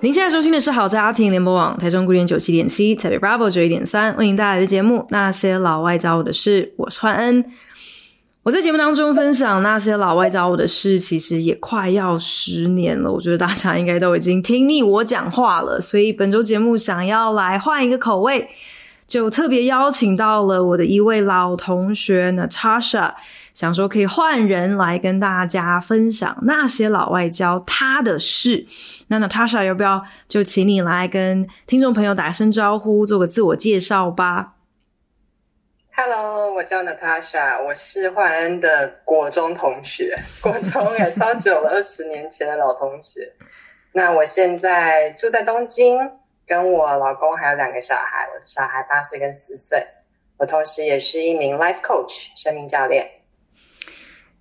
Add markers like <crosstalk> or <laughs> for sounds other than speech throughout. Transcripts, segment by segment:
您现在收听的是好在家庭联播网台中古典九七点七，台北 Bravo 九一点三，为您带来的节目《那些老外教我的事》，我是焕恩。我在节目当中分享那些老外教我的事，其实也快要十年了。我觉得大家应该都已经听腻我讲话了，所以本周节目想要来换一个口味。就特别邀请到了我的一位老同学 Natasha，想说可以换人来跟大家分享那些老外教他的事。那 Natasha 要不要就请你来跟听众朋友打声招呼，做个自我介绍吧？Hello，我叫 Natasha，我是焕恩的国中同学，<laughs> 国中也超久了，二十年前的老同学。那我现在住在东京。跟我老公还有两个小孩，我的小孩八岁跟四岁。我同时也是一名 life coach 生命教练。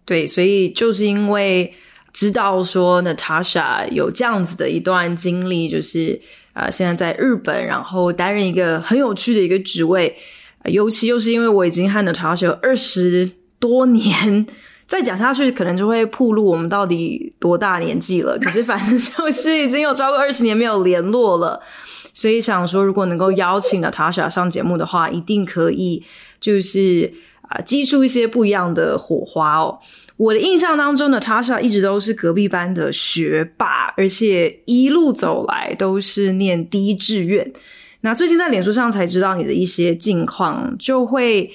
对，所以就是因为知道说 Natasha 有这样子的一段经历，就是啊、呃，现在在日本，然后担任一个很有趣的一个职位。呃、尤其又是因为我已经和 Natasha 有二十多年，再讲下去可能就会暴露我们到底多大年纪了。可是反正 <laughs> 就是已经有超过二十年没有联络了。所以想说，如果能够邀请 Natasha 上节目的话，一定可以，就是啊，激出一些不一样的火花哦。我的印象当中，Natasha 一直都是隔壁班的学霸，而且一路走来都是念第一志愿。那最近在脸书上才知道你的一些近况，就会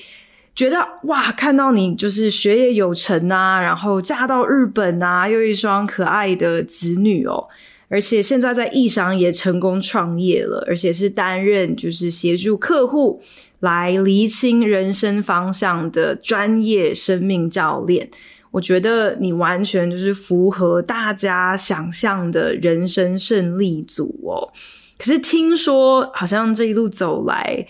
觉得哇，看到你就是学业有成啊，然后嫁到日本啊，又一双可爱的子女哦。而且现在在异商也成功创业了，而且是担任就是协助客户来厘清人生方向的专业生命教练。我觉得你完全就是符合大家想象的人生胜利组哦。可是听说好像这一路走来，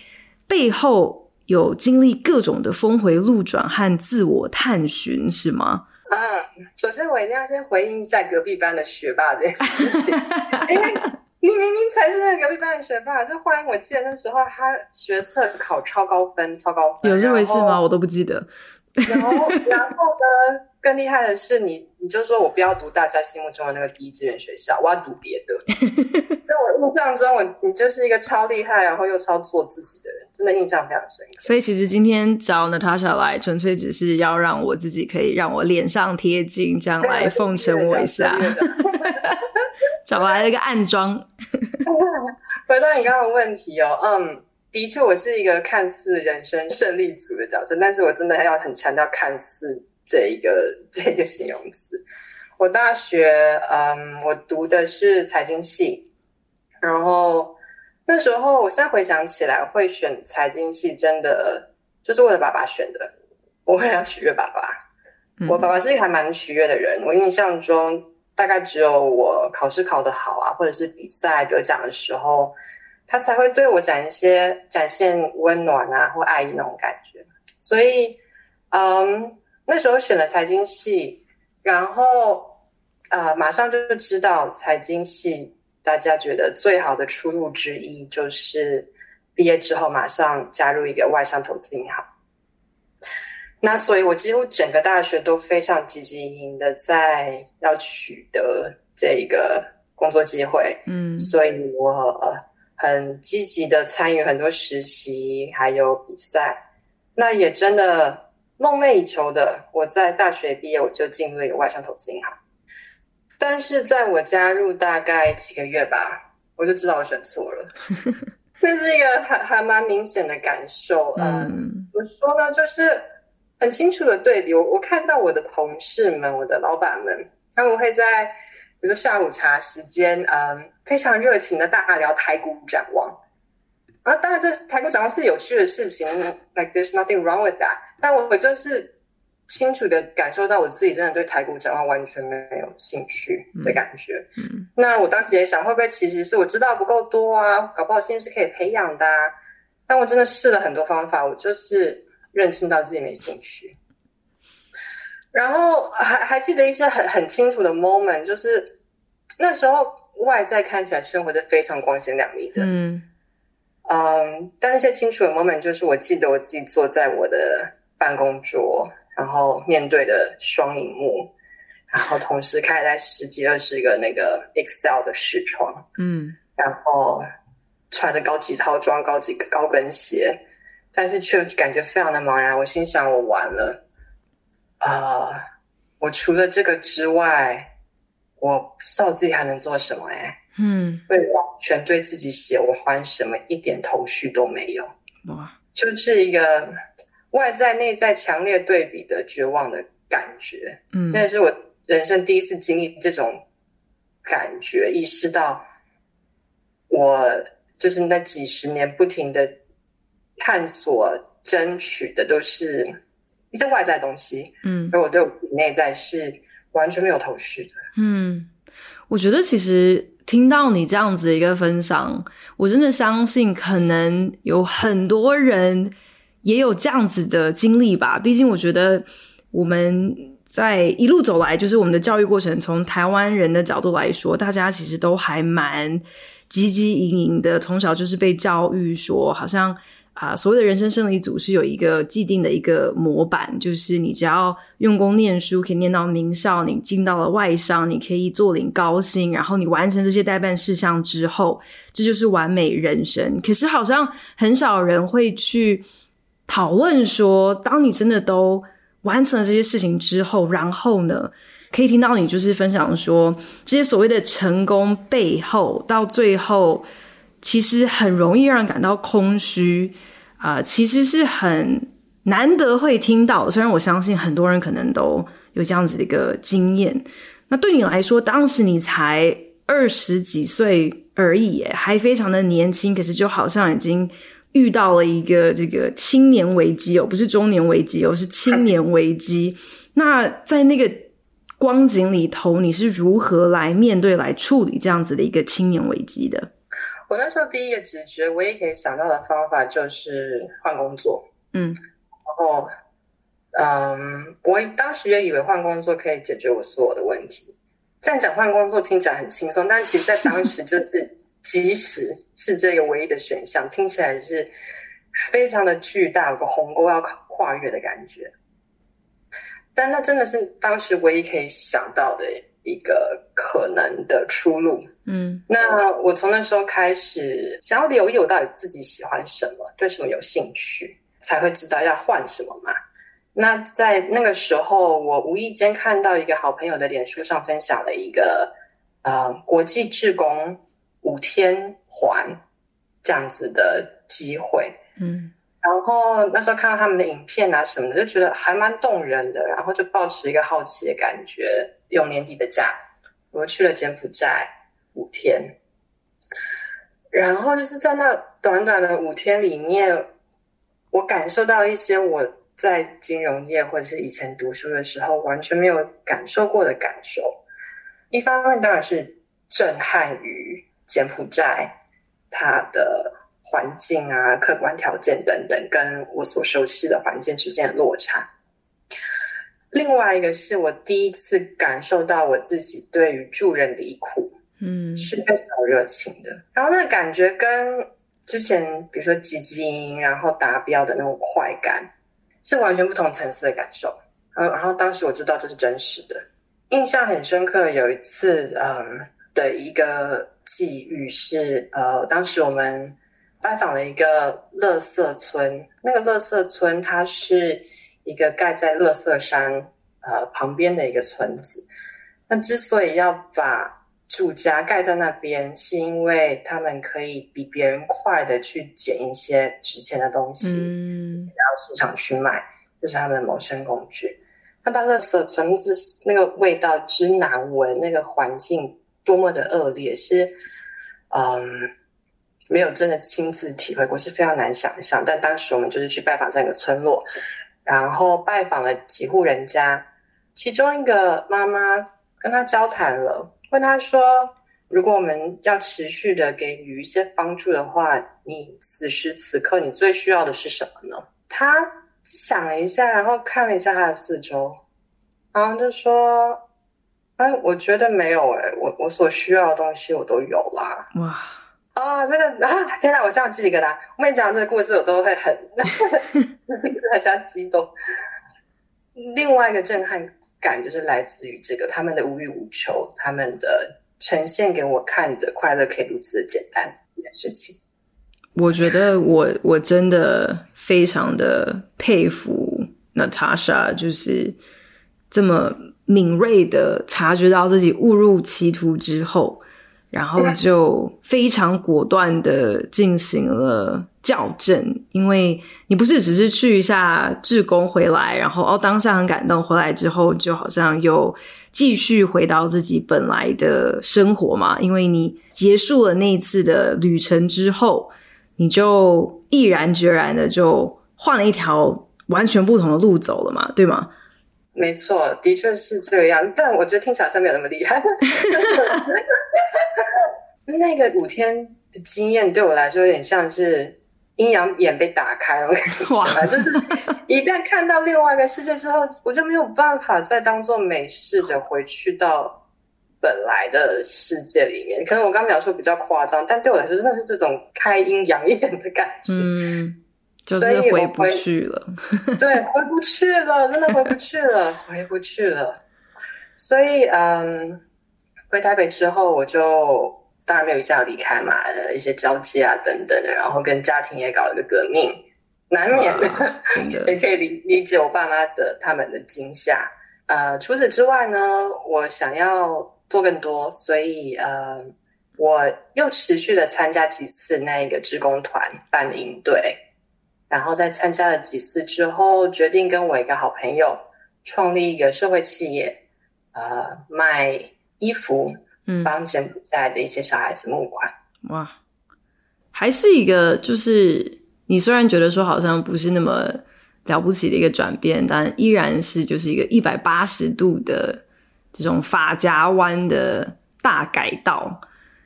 背后有经历各种的峰回路转和自我探寻，是吗？嗯，首先我一定要先回应一下隔壁班的学霸这件事情，<laughs> 因为你明明才是那个隔壁班的学霸，就欢迎我记得那时候他学测考超高分，超高分，有这回事吗？我都不记得。然后，然后呢？更厉害的是你，你你就说我不要读大家心目中的那个第一志愿学校，我要读别的。<laughs> 在我印象中，我你就是一个超厉害，然后又超做自己的人，真的印象非常深刻。所以其实今天找 Natasha 来，纯粹只是要让我自己可以让我脸上贴金，这样来奉承我一下。<laughs> <laughs> 找来了一个暗桩。<laughs> 回到你刚刚的问题哦，嗯，的确我是一个看似人生胜利组的角色，但是我真的要很强调看似。这一个这个形容词，我大学嗯，我读的是财经系，然后那时候我现在回想起来，会选财经系真的就是为了爸爸选的，我为了要取悦爸爸。我爸爸是一个还蛮取悦的人，我印象中大概只有我考试考得好啊，或者是比赛得奖的时候，他才会对我展一些展现温暖啊或爱意那种感觉，所以嗯。那时候选了财经系，然后呃，马上就知道财经系大家觉得最好的出路之一就是毕业之后马上加入一个外商投资银行。那所以我几乎整个大学都非常积极营的在要取得这一个工作机会，嗯，所以我很积极的参与很多实习还有比赛，那也真的。梦寐以求的，我在大学毕业我就进入了一个外商投资银行，但是在我加入大概几个月吧，我就知道我选错了。<laughs> 这是一个还还蛮明显的感受。嗯，怎么说呢？就是很清楚的对比。我我看到我的同事们，我的老板们，他们会在比如说下午茶时间，嗯，非常热情的大聊台股展望。啊，当然，这是台股展望是有趣的事情，like there's nothing wrong with that。但我就是清楚的感受到我自己真的对台股展望完全没有兴趣的感觉。嗯，嗯，那我当时也想，会不会其实是我知道不够多啊？搞不好兴趣是可以培养的啊。但我真的试了很多方法，我就是认清到自己没兴趣。然后还还记得一些很很清楚的 moment，就是那时候外在看起来生活是非常光鲜亮丽的，嗯嗯，但那些清楚的 moment，就是我记得我自己坐在我的办公桌，然后面对的双荧幕，然后同时开在十几二十个那个 Excel 的视窗，嗯，然后穿着高级套装、高级高跟鞋，但是却感觉非常的茫然。我心想，我完了。啊，uh, 我除了这个之外，我不知道自己还能做什么哎。嗯，会完全对自己写我欢什么一点头绪都没有。哇，就是一个外在内在强烈对比的绝望的感觉。嗯，那是我人生第一次经历这种感觉，意识到我就是那几十年不停的探索、争取的都是。一些外在东西，嗯，而我对我内在是完全没有头绪的。嗯，我觉得其实听到你这样子的一个分享，我真的相信可能有很多人也有这样子的经历吧。毕竟我觉得我们在一路走来，就是我们的教育过程，从台湾人的角度来说，大家其实都还蛮汲汲营营的，从小就是被教育说，好像。啊，所谓的人生胜利组是有一个既定的一个模板，就是你只要用功念书，可以念到名校，你进到了外商，你可以坐领高薪，然后你完成这些待办事项之后，这就是完美人生。可是好像很少人会去讨论说，当你真的都完成了这些事情之后，然后呢，可以听到你就是分享说，这些所谓的成功背后，到最后。其实很容易让人感到空虚啊、其实是很难得会听到。虽然我相信很多人可能都有这样子的一个经验。那对你来说，当时你才二十几岁而已，还非常的年轻，可是就好像已经遇到了一个这个青年危机哦，不是中年危机哦，是青年危机。那在那个光景里头，你是如何来面对、来处理这样子的一个青年危机的？我那时候第一个直觉，唯一可以想到的方法就是换工作。嗯，然后，嗯，我当时也以为换工作可以解决我所有的问题。这样讲换工作听起来很轻松，但其实在当时就是，<laughs> 即使是这个唯一的选项，听起来是非常的巨大，有个鸿沟要跨越的感觉。但那真的是当时唯一可以想到的。一个可能的出路，嗯，那我从那时候开始想要留意我到底自己喜欢什么，对什么有兴趣，才会知道要换什么嘛。那在那个时候，我无意间看到一个好朋友的脸书上分享了一个呃国际志工五天环这样子的机会，嗯。然后那时候看到他们的影片啊什么的，就觉得还蛮动人的。然后就抱持一个好奇的感觉，用年底的假，我去了柬埔寨五天。然后就是在那短短的五天里面，我感受到一些我在金融业或者是以前读书的时候完全没有感受过的感受。一方面当然是震撼于柬埔寨它的。环境啊，客观条件等等，跟我所熟悉的环境之间的落差。另外一个是我第一次感受到我自己对于助人离苦，嗯，是非常有热情的。然后那个感觉跟之前比如说积极然后达标的那种快感，是完全不同层次的感受。然后，然后当时我知道这是真实的，印象很深刻。有一次，嗯，的一个际遇是，呃，当时我们。拜访了一个乐色村，那个乐色村它是一个盖在乐色山呃旁边的一个村子。那之所以要把住家盖在那边，是因为他们可以比别人快的去捡一些值钱的东西，嗯，然后市场去卖，这是他们的谋生工具。那到乐色村子那个味道之难闻，那个环境多么的恶劣，是嗯。没有真的亲自体会过，是非常难想象。但当时我们就是去拜访这个村落，然后拜访了几户人家，其中一个妈妈跟他交谈了，问他说：“如果我们要持续的给予一些帮助的话，你此时此刻你最需要的是什么呢？”他想了一下，然后看了一下他的四周，然后就说：“哎，我觉得没有哎，我我所需要的东西我都有啦。”哇！啊，这个啊，<laughs> 天哪！我像鸡皮疙瘩。我跟你讲这个故事，我都会很 <laughs> 大家激动。另外一个震撼感就是来自于这个他们的无欲无求，他们的呈现给我看的快乐可以如此的简单一件事情。我觉得我我真的非常的佩服 Natasha，就是这么敏锐的察觉到自己误入歧途之后。然后就非常果断的进行了校正，因为你不是只是去一下志工回来，然后哦当下很感动，回来之后就好像又继续回到自己本来的生活嘛。因为你结束了那一次的旅程之后，你就毅然决然的就换了一条完全不同的路走了嘛，对吗？没错，的确是这样，但我觉得听起来好像没有那么厉害。<laughs> 那个五天的经验对我来说有点像是阴阳眼被打开了，哇！就是一旦看到另外一个世界之后，我就没有办法再当做美式的回去到本来的世界里面。可能我刚描述比较夸张，但对我来说真的是这种开阴阳眼的感觉。嗯，就是回不去了。对，回不去了，真的回不去了，回不去了。所以，嗯，回台北之后，我就。当然没有一下离开嘛，一些交际啊等等的，然后跟家庭也搞了个革命，难免 <laughs> 的，也可以理理解我爸妈的他们的惊吓。呃，除此之外呢，我想要做更多，所以呃，我又持续的参加几次那个职工团办的营队，然后在参加了几次之后，决定跟我一个好朋友创立一个社会企业，呃，卖衣服。嗯，帮柬埔寨的一些小孩子募款。哇，还是一个就是你虽然觉得说好像不是那么了不起的一个转变，但依然是就是一个一百八十度的这种法夹弯的大改道。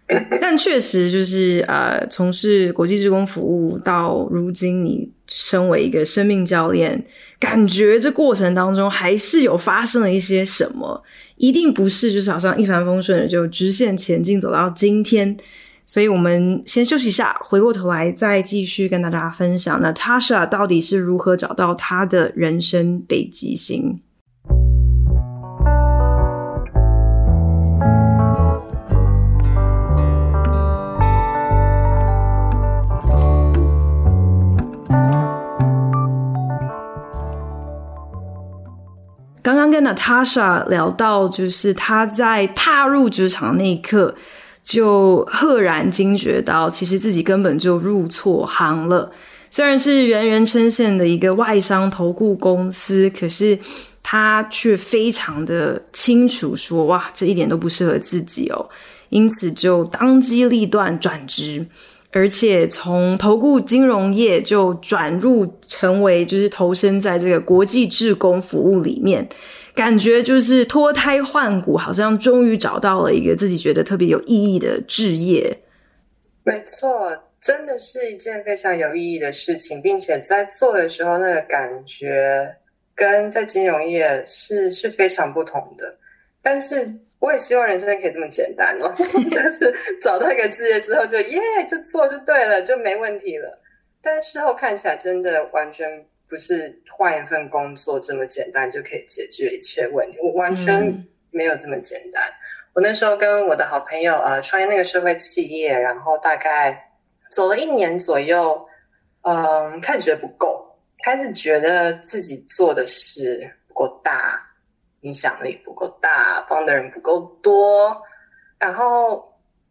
<laughs> 但确实就是呃，从事国际职工服务到如今，你身为一个生命教练，感觉这过程当中还是有发生了一些什么，一定不是就是好像一帆风顺的就直线前进走到今天。所以我们先休息一下，回过头来再继续跟大家分享，那 Natasha 到底是如何找到她的人生北极星。跟 Natasha 聊到，就是她在踏入职场那一刻，就赫然惊觉到，其实自己根本就入错行了。虽然是人人称羡的一个外商投顾公司，可是她却非常的清楚说，哇，这一点都不适合自己哦。因此就当机立断转职。而且从投顾金融业就转入成为就是投身在这个国际志工服务里面，感觉就是脱胎换骨，好像终于找到了一个自己觉得特别有意义的置业。没错，真的是一件非常有意义的事情，并且在做的时候那个感觉跟在金融业是是非常不同的，但是。我也希望人生可以这么简单哦，<laughs> 就是找到一个置业之后就耶，就做就对了，就没问题了。但事后看起来真的完全不是换一份工作这么简单就可以解决一切问题，我完全没有这么简单。嗯、我那时候跟我的好朋友呃创业那个社会企业，然后大概走了一年左右，嗯、呃，开始觉得不够，开始觉得自己做的事不够大。影响力不够大，帮的人不够多，然后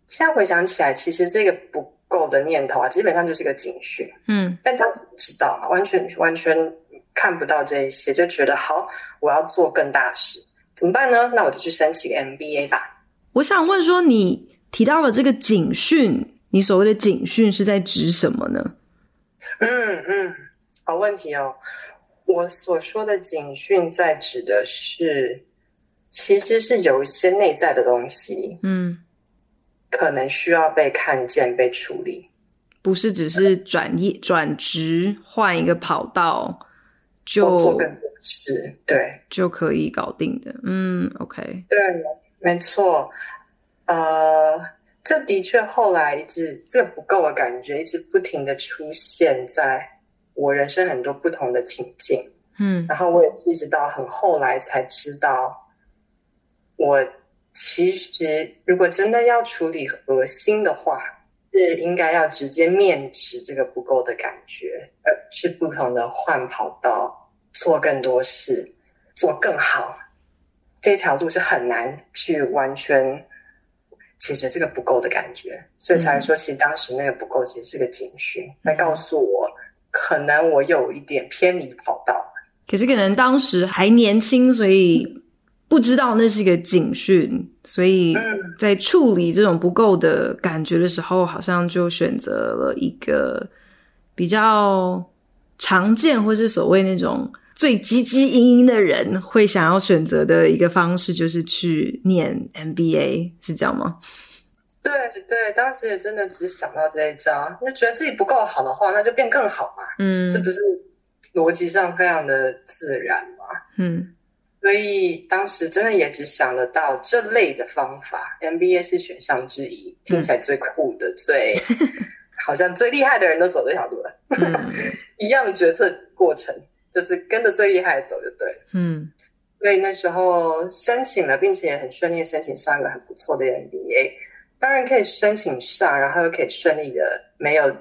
现在回想起来，其实这个不够的念头啊，基本上就是个警讯。嗯，但他不知道嘛，完全完全看不到这一些，就觉得好，我要做更大事，怎么办呢？那我就去申请个 MBA 吧。我想问说，你提到了这个警讯，你所谓的警讯是在指什么呢？嗯嗯，好问题哦。我所说的警讯，在指的是，其实是有一些内在的东西，嗯，可能需要被看见、被处理，不是只是转业、转职、换一个跑道就做更多事，对，就可以搞定的。嗯，OK，对，没错。呃，这的确后来一直这个不够的感觉，一直不停的出现在我人生很多不同的情境。嗯，然后我也是一直到很后来才知道，我其实如果真的要处理核心的话，是应该要直接面对这个不够的感觉，而是不同的换跑道，做更多事，做更好。这条路是很难去完全解决这个不够的感觉，所以才说，其实当时那个不够其实是个警讯，来告诉我，可能我有一点偏离跑道。可是可能当时还年轻，所以不知道那是一个警讯，所以在处理这种不够的感觉的时候，好像就选择了一个比较常见，或是所谓那种最汲汲营营的人会想要选择的一个方式，就是去念 MBA，是这样吗？对对，当时也真的只想到这一招，就觉得自己不够好的话，那就变更好嘛。嗯，这不是。逻辑上非常的自然嘛，嗯，所以当时真的也只想得到这类的方法，MBA 是选项之一，听起来最酷的，嗯、最 <laughs> 好像最厉害的人都走这条路了，嗯、<laughs> 一样的决策过程，就是跟着最厉害的走就对，嗯，所以那时候申请了，并且也很顺利申请上一个很不错的 MBA，当然可以申请上，然后又可以顺利的没有。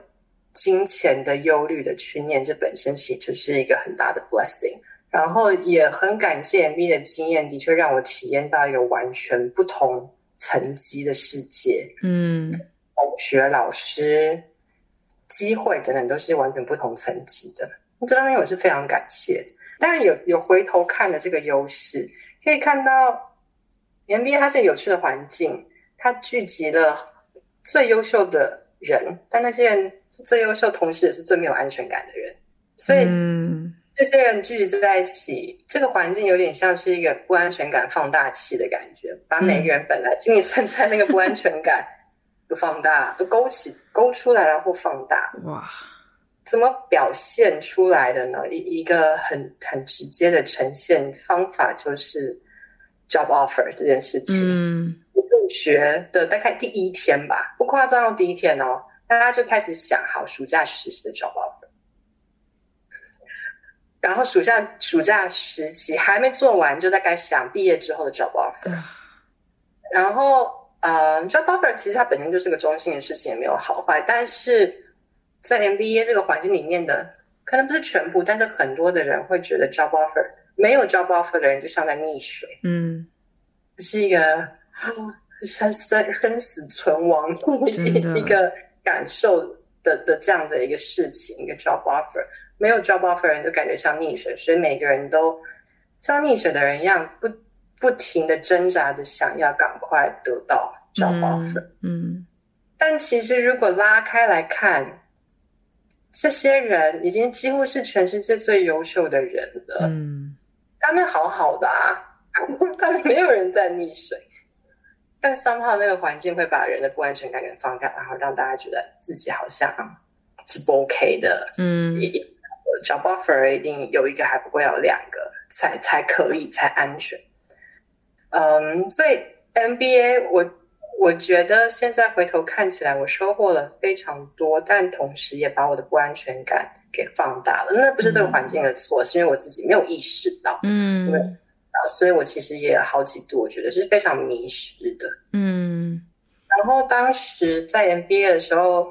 金钱的忧虑的去念，这本身其实就是一个很大的 blessing。然后也很感谢 MBA 的经验，的确让我体验到一个完全不同层级的世界。嗯，同学、老师、机会等等，都是完全不同层级的。这方面我是非常感谢。当然有有回头看的这个优势，可以看到 MBA 它是有趣的环境，它聚集了最优秀的人，但那些人最优秀，同时也是最没有安全感的人，所以这些人聚集在一起，嗯、这个环境有点像是一个不安全感放大器的感觉，把每个人本来心里存在那个不安全感都放大，都勾起、勾出来，然后放大。哇，怎么表现出来的呢？一一个很很直接的呈现方法就是 job offer 这件事情。嗯。入学的大概第一天吧，不夸张，第一天哦，大家就开始想好暑假实习的 job offer，然后暑假暑假时期还没做完，就大概想毕业之后的 job offer，然后呃，job offer 其实它本身就是个中性的事情，也没有好坏，但是在 MBA 这个环境里面的，可能不是全部，但是很多的人会觉得 job offer 没有 job offer 的人就像在溺水，嗯，是一个。生生生死存亡一个感受的的这样的一个事情，一个 job offer，没有 job offer 人就感觉像溺水，所以每个人都像溺水的人一样，不不停的挣扎着想要赶快得到 job offer。嗯，嗯，但其实如果拉开来看，这些人已经几乎是全世界最优秀的人了。嗯，他们好好的啊，<laughs> 他们没有人在溺水。但 somehow 那个环境会把人的不安全感给放大，然后让大家觉得自己好像是不 OK 的。嗯，job offer 一定有一个还不会有两个才才可以才安全。嗯，所以 MBA 我我觉得现在回头看起来，我收获了非常多，但同时也把我的不安全感给放大了。那不是这个环境的错，嗯、是因为我自己没有意识到。嗯。对所以我其实也有好几度，我觉得是非常迷失的。嗯，然后当时在 MBA 的时候，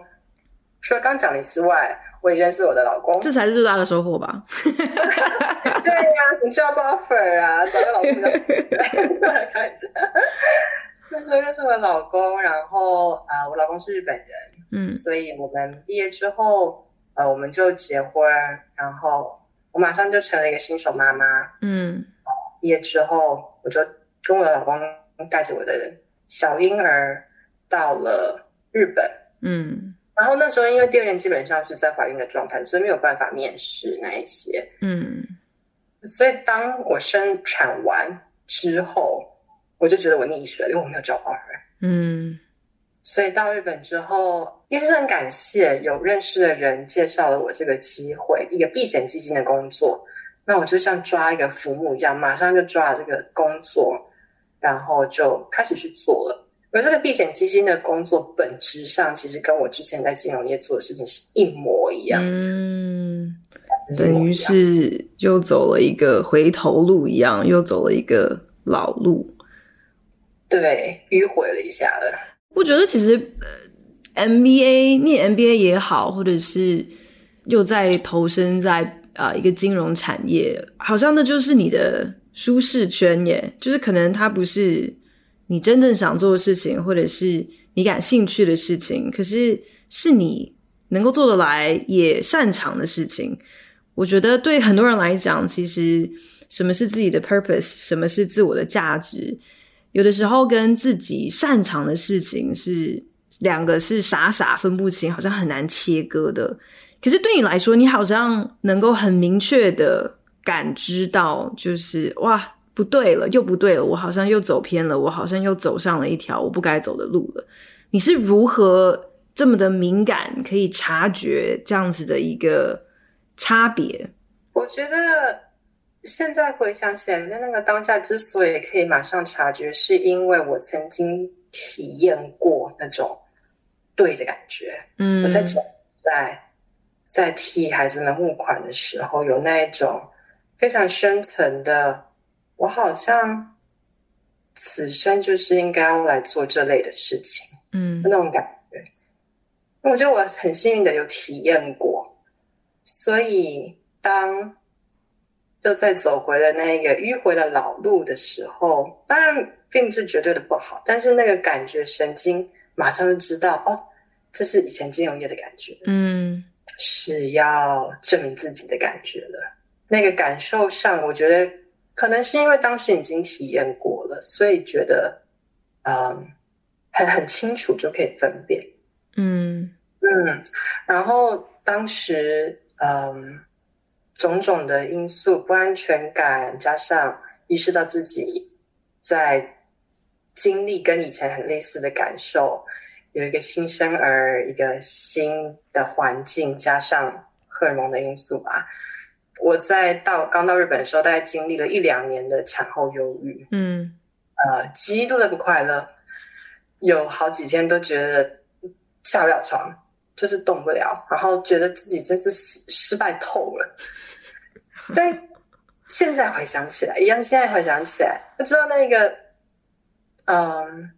除了刚讲的之外，我也认识我的老公，这才是最大的收获吧？<laughs> 对呀、啊，你需要 offer 啊，找个老公比较开始。那时候认识我的老公，然后啊、呃，我老公是日本人，嗯，所以我们毕业之后，呃，我们就结婚，然后我马上就成了一个新手妈妈，嗯。毕业之后，我就跟我的老公带着我的小婴儿到了日本。嗯，然后那时候因为第二年基本上是在怀孕的状态，所以没有办法面试那一些。嗯，所以当我生产完之后，我就觉得我溺水了，因为我没有找到人。嗯，所以到日本之后，也是很感谢有认识的人介绍了我这个机会，一个避险基金的工作。那我就像抓一个浮木一样，马上就抓了这个工作，然后就开始去做了。而这个避险基金的工作本质上，其实跟我之前在金融业做的事情是一模一样。嗯，等于是又走了一个回头路一样，又走了一个老路。对，迂回了一下了。我觉得其实，MBA 念 MBA 也好，或者是又在投身在啊、呃、一个金融产业，好像那就是你的舒适圈耶。就是可能它不是。你真正想做的事情，或者是你感兴趣的事情，可是是你能够做得来也擅长的事情。我觉得对很多人来讲，其实什么是自己的 purpose，什么是自我的价值，有的时候跟自己擅长的事情是两个是傻傻分不清，好像很难切割的。可是对你来说，你好像能够很明确的感知到，就是哇。不对了，又不对了，我好像又走偏了，我好像又走上了一条我不该走的路了。你是如何这么的敏感，可以察觉这样子的一个差别？我觉得现在回想起来，在那个当下之所以可以马上察觉，是因为我曾经体验过那种对的感觉。嗯，我在在在替孩子们募款的时候，有那一种非常深层的。我好像此生就是应该要来做这类的事情，嗯，那种感觉。我觉得我很幸运的有体验过，所以当就在走回了那个迂回的老路的时候，当然并不是绝对的不好，但是那个感觉神经马上就知道，哦，这是以前金融业的感觉，嗯，是要证明自己的感觉了。那个感受上，我觉得。可能是因为当时已经体验过了，所以觉得，嗯，很很清楚就可以分辨，嗯嗯。然后当时，嗯，种种的因素，不安全感，加上意识到自己在经历跟以前很类似的感受，有一个新生儿，一个新的环境，加上荷尔蒙的因素吧。我在到刚到日本的时候，大概经历了一两年的产后忧郁，嗯，呃，极度的不快乐，有好几天都觉得下不了床，就是动不了，然后觉得自己真是失失败透了。但现在回想起来，一样，现在回想起来，不知道那个，嗯、呃，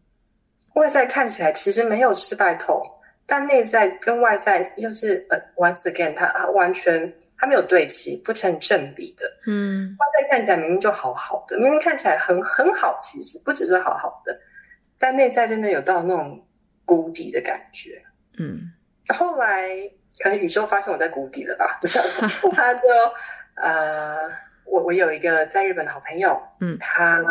外在看起来其实没有失败透，但内在跟外在又是呃，once again，它完全。它没有对齐，不成正比的。嗯，外在看起来明明就好好的，明明看起来很很好，其实不只是好好的，但内在真的有到那种谷底的感觉。嗯，后来可能宇宙发现我在谷底了吧？<laughs> 不是，他就呃，我我有一个在日本的好朋友，嗯，他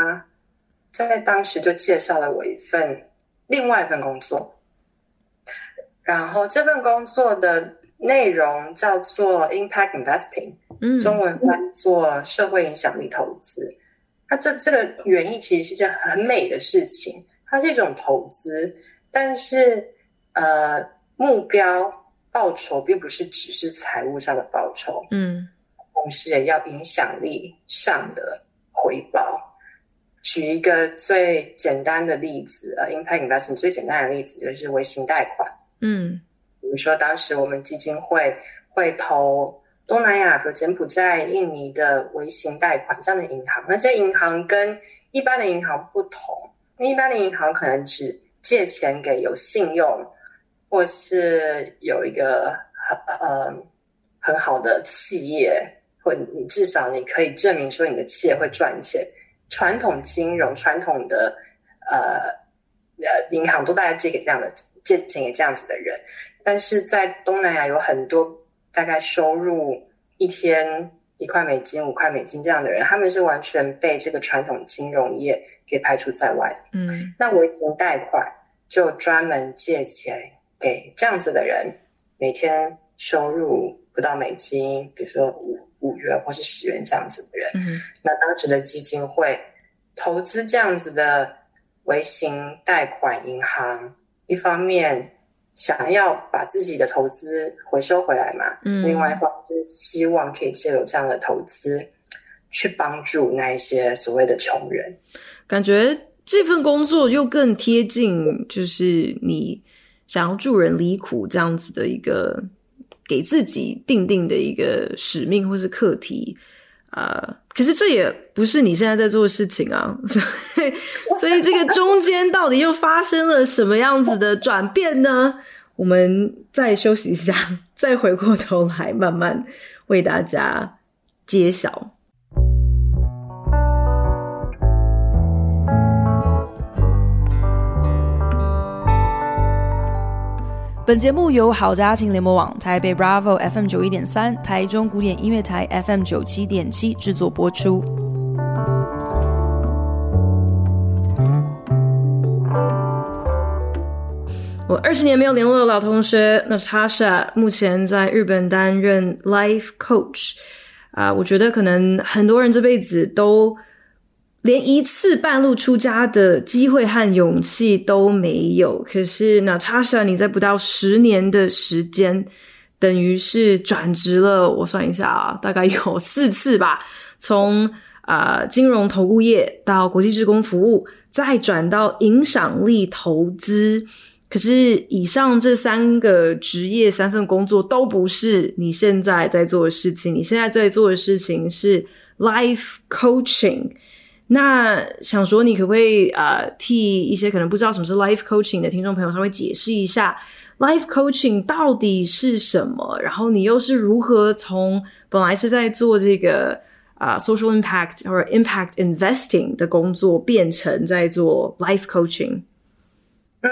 在当时就介绍了我一份另外一份工作，然后这份工作的。内容叫做 Impact Investing，嗯，中文翻做社会影响力投资。它这这个原意其实是件很美的事情，它是一种投资，但是呃，目标报酬并不是只是财务上的报酬，嗯，同时也要影响力上的回报。举一个最简单的例子，呃，Impact Investing 最简单的例子就是微型贷款，嗯。比如说，当时我们基金会会投东南亚，比如柬埔寨、印尼的微型贷款这样的银行。那些银行跟一般的银行不同，一般的银行可能只借钱给有信用，或是有一个很呃很好的企业，或你至少你可以证明说你的企业会赚钱。传统金融、传统的呃呃银行都大概借给这样的借钱给这样子的人。但是在东南亚有很多大概收入一天一块美金、五块美金这样的人，他们是完全被这个传统金融业给排除在外的。嗯，那微型贷款就专门借钱给这样子的人，每天收入不到美金，比如说五五元或是十元这样子的人。嗯，那当时的基金会投资这样子的微型贷款银行，一方面。想要把自己的投资回收回来嘛？嗯，另外一方就是希望可以借由这样的投资去帮助那一些所谓的穷人。感觉这份工作又更贴近，就是你想要助人离苦这样子的一个给自己定定的一个使命或是课题啊。呃可是这也不是你现在在做的事情啊，<laughs> 所以所以这个中间到底又发生了什么样子的转变呢？我们再休息一下，再回过头来慢慢为大家揭晓。本节目由好家庭联盟网、台北 Bravo FM 九一点三、台中古典音乐台 FM 九七点七制作播出。我二十年没有联络的老同学 Natasha，目前在日本担任 Life Coach。啊，我觉得可能很多人这辈子都。连一次半路出家的机会和勇气都没有。可是，Natasha，你在不到十年的时间，等于是转职了。我算一下啊，大概有四次吧。从啊、金融投顾业到国际职工服务，再转到影响力投资。可是，以上这三个职业、三份工作都不是你现在在做的事情。你现在在做的事情是 Life Coaching。那想说，你可不可以呃替一些可能不知道什么是 life coaching 的听众朋友稍微解释一下 life coaching 到底是什么？然后你又是如何从本来是在做这个啊、social impact 或者 impact investing 的工作，变成在做 life coaching？嗯，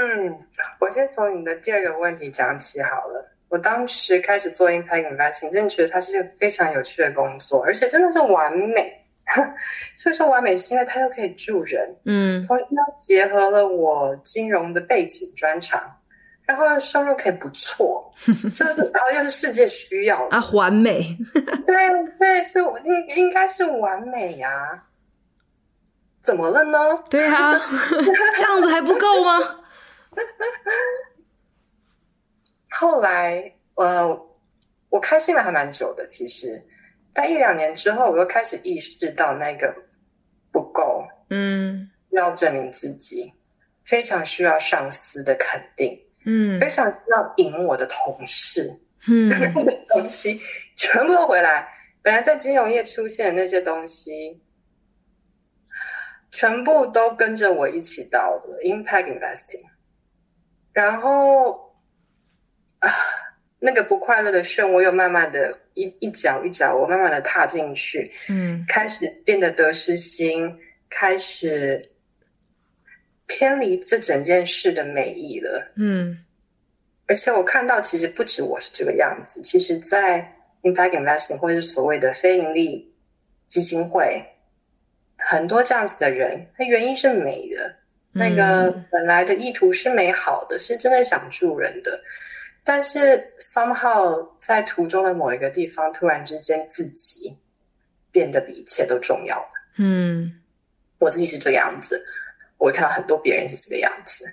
我先从你的第二个问题讲起好了。我当时开始做 impact investing，真的觉得它是一个非常有趣的工作，而且真的是完美。<laughs> 所以说完美是因为它又可以助人，嗯，同时又结合了我金融的背景专长，然后收入可以不错，<laughs> 就是然后又是世界需要啊，完美，对对，是应应该是完美呀、啊，怎么了呢？对啊，<laughs> 这样子还不够吗？后来，呃，我开心了还蛮久的，其实。但一两年之后，我又开始意识到那个不够，嗯，要证明自己，非常需要上司的肯定，嗯，非常需要赢我的同事，嗯，<laughs> 那个东西全部都回来。本来在金融业出现的那些东西，全部都跟着我一起到了 impact investing，然后啊。那个不快乐的漩涡又慢慢的一一脚一脚，我慢慢的踏进去，嗯，开始变得得失心，开始偏离这整件事的美意了，嗯，而且我看到其实不止我是这个样子，其实在 impact investing 或者是所谓的非盈利基金会，很多这样子的人，他原因是美的，那个本来的意图是美好的，是真的想助人的。但是 somehow 在途中的某一个地方，突然之间自己变得比一切都重要了。嗯，我自己是这个样子，我看到很多别人是这个样子，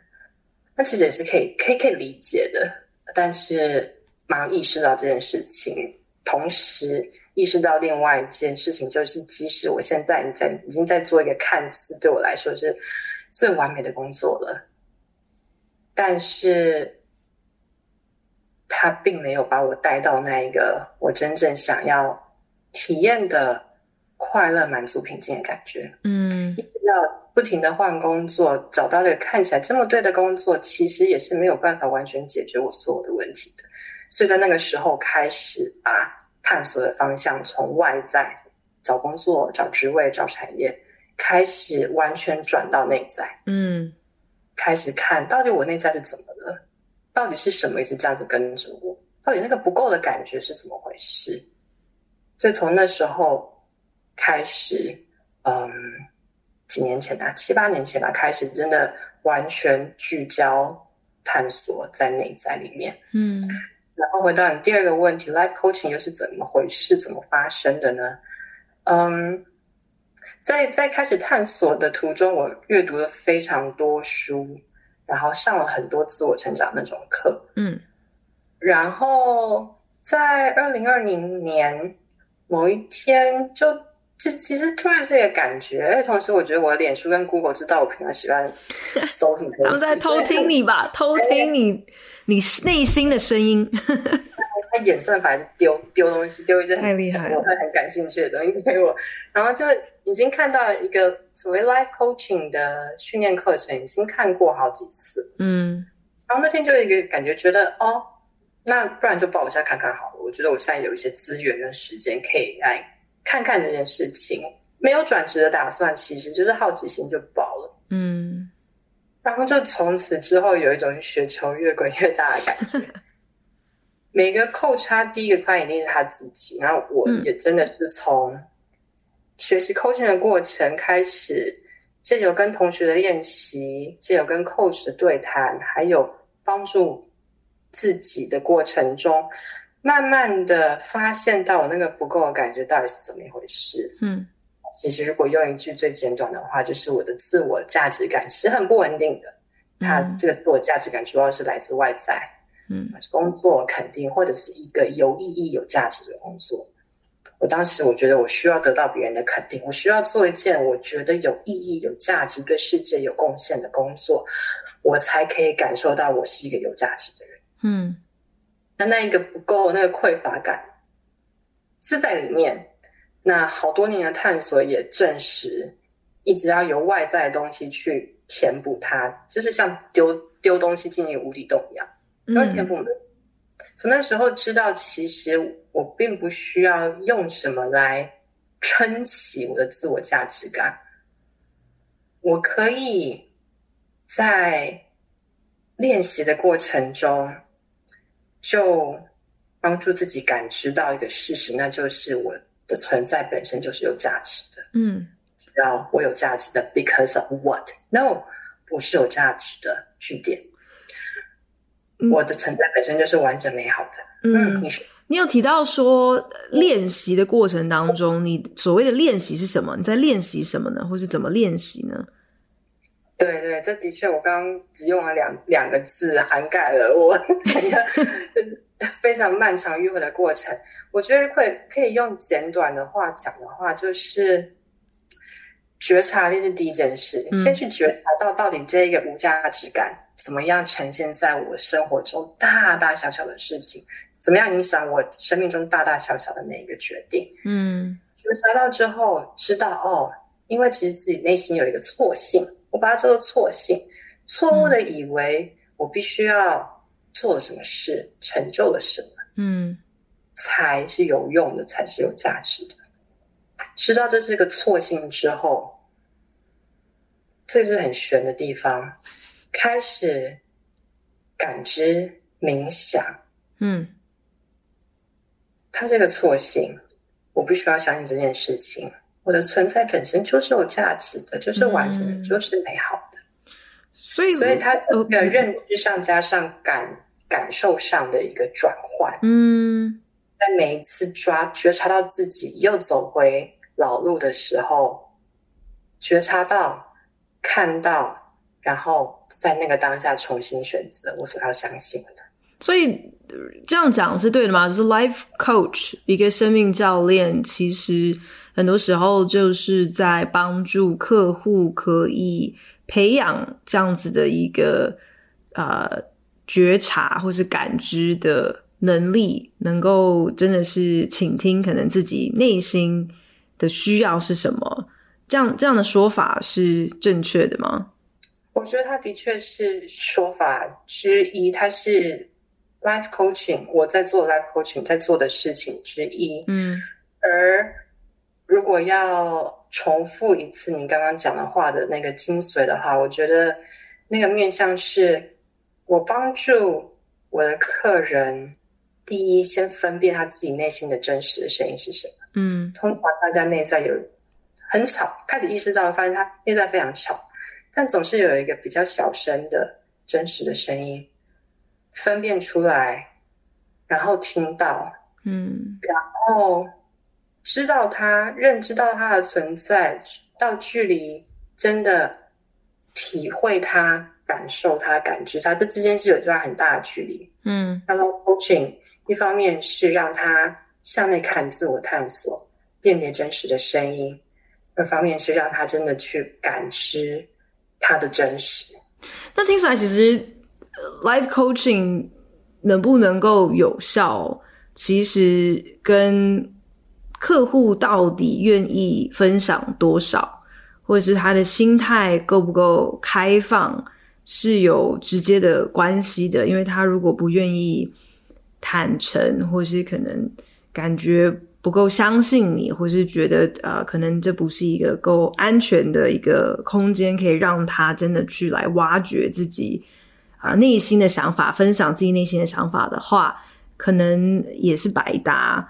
那其实也是可以可以可以理解的。但是马上意识到这件事情，同时意识到另外一件事情，就是即使我现在在已经在做一个看似对我来说是最完美的工作了，但是。他并没有把我带到那一个我真正想要体验的快乐、满足、平静的感觉。嗯，一直要不停的换工作，找到了看起来这么对的工作，其实也是没有办法完全解决我所有的问题的。所以在那个时候，开始把探索的方向从外在找工作、找职位、找产业，开始完全转到内在。嗯，开始看到底我内在是怎么了。到底是什么一直这样子跟着我？到底那个不够的感觉是怎么回事？所以从那时候开始，嗯，几年前啊，七八年前吧，开始真的完全聚焦探索在内在里面。嗯，然后回到你第二个问题，life coaching 又是怎么回事？怎么发生的呢？嗯，在在开始探索的途中，我阅读了非常多书。然后上了很多自我成长那种课，嗯，然后在二零二零年某一天，就这其实突然是一个感觉，而且同时我觉得我的脸书跟 Google 知道我平常喜欢搜什么东西，<laughs> 他们在偷听你吧，偷听你你内心的声音。<laughs> 他演算法是丢丢东西，丢一些太厉害，我会很感兴趣的东西给我，然后就已经看到一个所谓 life coaching 的训练课程，已经看过好几次，嗯，然后那天就有一个感觉，觉得哦，那不然就报一下看看好了。我觉得我现在有一些资源跟时间可以来看看这件事情，没有转职的打算，其实就是好奇心就爆了，嗯，然后就从此之后有一种雪球越滚越大的感觉。<laughs> 每个 coach 他第一个发现一定是他自己，然后我也真的是从学习 coaching 的过程开始，借由跟同学的练习，借由跟 coach 的对谈，还有帮助自己的过程中，慢慢的发现到我那个不够的感觉到底是怎么一回事。嗯，其实如果用一句最简短的话，就是我的自我价值感是很不稳定的。他这个自我价值感主要是来自外在。嗯，工作肯定，或者是一个有意义、有价值的工作。我当时我觉得我需要得到别人的肯定，我需要做一件我觉得有意义、有价值、对世界有贡献的工作，我才可以感受到我是一个有价值的人。嗯，那那一个不够，那个匮乏感是在里面。那好多年的探索也证实，一直要由外在的东西去填补它，就是像丢丢东西进一个无底洞一样。都是天赋的，从那时候知道，其实我并不需要用什么来撑起我的自我价值感。我可以在练习的过程中，就帮助自己感知到一个事实，那就是我的存在本身就是有价值的。嗯，只要我有价值的，because of what？No，不是有价值的句点。我的存在本身就是完整美好的。嗯，你说你有提到说练习的过程当中，你所谓的练习是什么？你在练习什么呢？或是怎么练习呢？对对，这的确，我刚刚只用了两两个字，涵盖了我 <laughs> 整个非常漫长迂回的过程。我觉得会可以用简短的话讲的话，就是觉察力是第一件事，嗯，先去觉察到到底这一个无价值感。怎么样呈现在我生活中大大小小的事情？怎么样影响我生命中大大小小的每一个决定？嗯，觉察到之后，知道哦，因为其实自己内心有一个错性，我把它叫做错性，错误的以为我必须要做了什么事，成就了什么，嗯，才是有用的，才是有价值的。知道这是个错性之后，这是很玄的地方。开始感知冥想，嗯，它这个错性，我不需要相信这件事情。我的存在本身就是有价值的，就是完整的，嗯、就是美好的。所以，所以他的认知上加上感、嗯、感受上的一个转换，嗯，在每一次抓觉察到自己又走回老路的时候，觉察到看到。然后在那个当下重新选择我所要相信的。所以这样讲是对的吗？就是 life coach 一个生命教练，其实很多时候就是在帮助客户可以培养这样子的一个呃觉察或是感知的能力，能够真的是倾听可能自己内心的需要是什么。这样这样的说法是正确的吗？我觉得他的确是说法之一，他是 life coaching，我在做 life coaching 在做的事情之一。嗯，而如果要重复一次你刚刚讲的话的那个精髓的话，我觉得那个面向是我帮助我的客人，第一先分辨他自己内心的真实的声音是什么。嗯，通常大家内在有很吵，开始意识到发现他内在非常吵。但总是有一个比较小声的真实的声音，分辨出来，然后听到，嗯，然后知道它，认知到它的存在，到距离真的体会它、感受它、感知它，这之间是有一段很大的距离。嗯，，Hello Coaching 一方面是让他向内看、自我探索，辨别真实的声音，二方面是让他真的去感知他的真实。那听起来其实 life coaching 能不能够有效，其实跟客户到底愿意分享多少，或者是他的心态够不够开放，是有直接的关系的。因为他如果不愿意坦诚，或是可能感觉不够相信你，或是觉得呃，可能这不是一个够安全的一个空间，可以让他真的去来挖掘自己啊、内心的想法，分享自己内心的想法的话，可能也是白搭。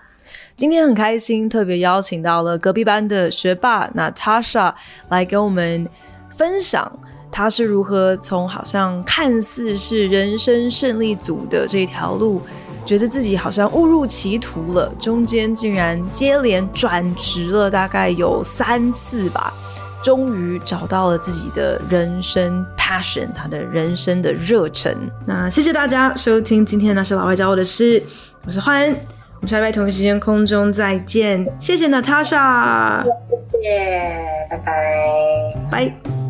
今天很开心，特别邀请到了隔壁班的学霸 Natasha 来跟我们分享，他是如何从好像看似是人生胜利组的这条路，觉得自己好像误入歧途了，中间竟然接连转职了大概有三次吧，终于找到了自己的人生 passion，他的人生的热忱。那谢谢大家收听今天那些老外教我的事，我是欢。我们下礼拜同一时间空中再见，谢谢 Natasha，谢谢，拜拜，拜。